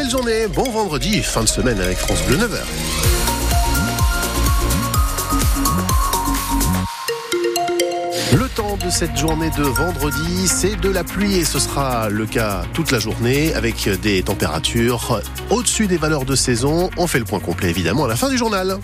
belle journée, bon vendredi, fin de semaine avec France Bleu 9h. Le temps de cette journée de vendredi, c'est de la pluie et ce sera le cas toute la journée avec des températures au-dessus des valeurs de saison. On fait le point complet évidemment à la fin du journal.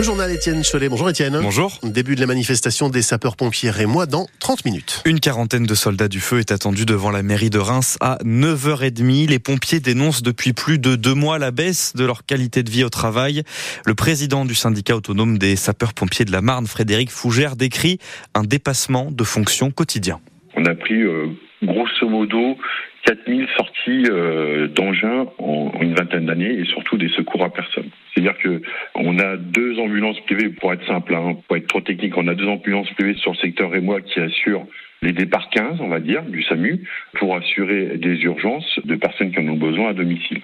Le journal Étienne Cholet. Bonjour Étienne. Bonjour. Début de la manifestation des sapeurs-pompiers et moi dans 30 minutes. Une quarantaine de soldats du feu est attendue devant la mairie de Reims à 9h30. Les pompiers dénoncent depuis plus de deux mois la baisse de leur qualité de vie au travail. Le président du syndicat autonome des sapeurs-pompiers de la Marne, Frédéric Fougère, décrit un dépassement de fonctions quotidien. On a pris euh, grosso modo 4000 sorties euh, d'engins en, une vingtaine d'années et surtout des secours à personne. C'est-à-dire que on a deux ambulances privées, pour être simple, hein, pour être trop technique, on a deux ambulances privées sur le secteur rémois qui assurent les départs 15, on va dire, du SAMU, pour assurer des urgences de personnes qui en ont besoin à domicile.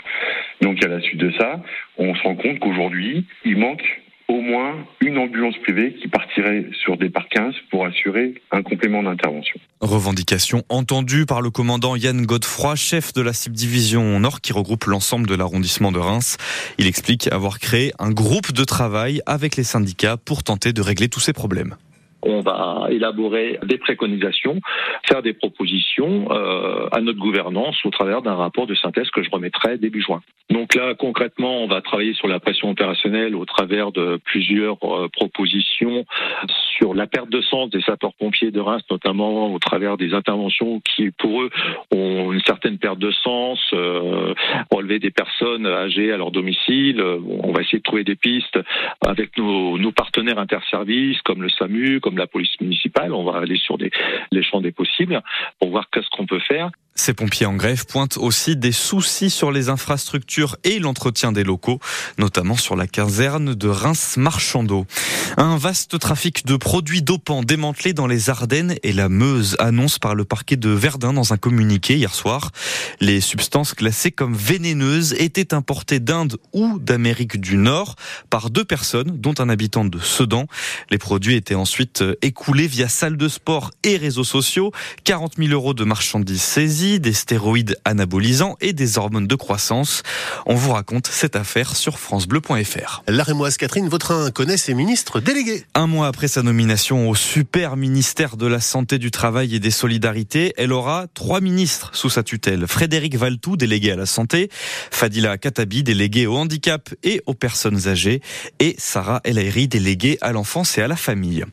Donc à la suite de ça, on se rend compte qu'aujourd'hui, il manque au moins une ambulance privée qui partirait sur des par 15 pour assurer un complément d'intervention. Revendication entendue par le commandant Yann Godefroy, chef de la subdivision Nord qui regroupe l'ensemble de l'arrondissement de Reims. Il explique avoir créé un groupe de travail avec les syndicats pour tenter de régler tous ces problèmes on va élaborer des préconisations, faire des propositions euh, à notre gouvernance au travers d'un rapport de synthèse que je remettrai début juin. Donc là, concrètement, on va travailler sur la pression opérationnelle au travers de plusieurs euh, propositions sur la perte de sens des sapeurs-pompiers de Reims, notamment au travers des interventions qui, pour eux, ont une certaine perte de sens, euh, relever des personnes âgées à leur domicile. On va essayer de trouver des pistes avec nos, nos partenaires interservices, comme le SAMU, comme la police municipale. On va aller sur les champs des possibles pour voir qu'est-ce qu'on peut faire. Ces pompiers en grève pointent aussi des soucis sur les infrastructures et l'entretien des locaux, notamment sur la caserne de Reims-Marchandeau. Un vaste trafic de produits dopants démantelé dans les Ardennes et la Meuse, annonce par le parquet de Verdun dans un communiqué hier soir. Les substances classées comme vénéneuses étaient importées d'Inde ou d'Amérique du Nord par deux personnes, dont un habitant de Sedan. Les produits étaient ensuite écoulés via salles de sport et réseaux sociaux. 40 000 euros de marchandises saisies des stéroïdes anabolisants et des hormones de croissance. On vous raconte cette affaire sur francebleu.fr. La Rémoise Catherine Vautrin connaît ses ministres délégués. Un mois après sa nomination au super ministère de la Santé, du Travail et des Solidarités, elle aura trois ministres sous sa tutelle. Frédéric Valtou, délégué à la santé, Fadila Katabi, délégué au handicap et aux personnes âgées, et Sarah El Airi, déléguée à l'enfance et à la famille.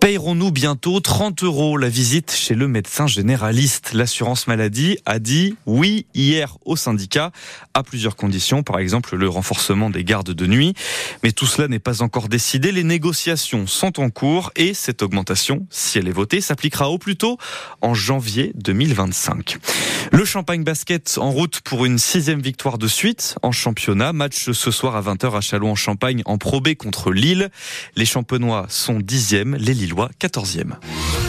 Payerons-nous bientôt 30 euros la visite chez le médecin généraliste? L'assurance maladie a dit oui hier au syndicat à plusieurs conditions, par exemple le renforcement des gardes de nuit. Mais tout cela n'est pas encore décidé. Les négociations sont en cours et cette augmentation, si elle est votée, s'appliquera au plus tôt en janvier 2025. Le Champagne Basket en route pour une sixième victoire de suite en championnat. Match ce soir à 20h à Châlons en Champagne en Pro B contre Lille. Les champenois sont dixièmes, les Lillois quatorzièmes.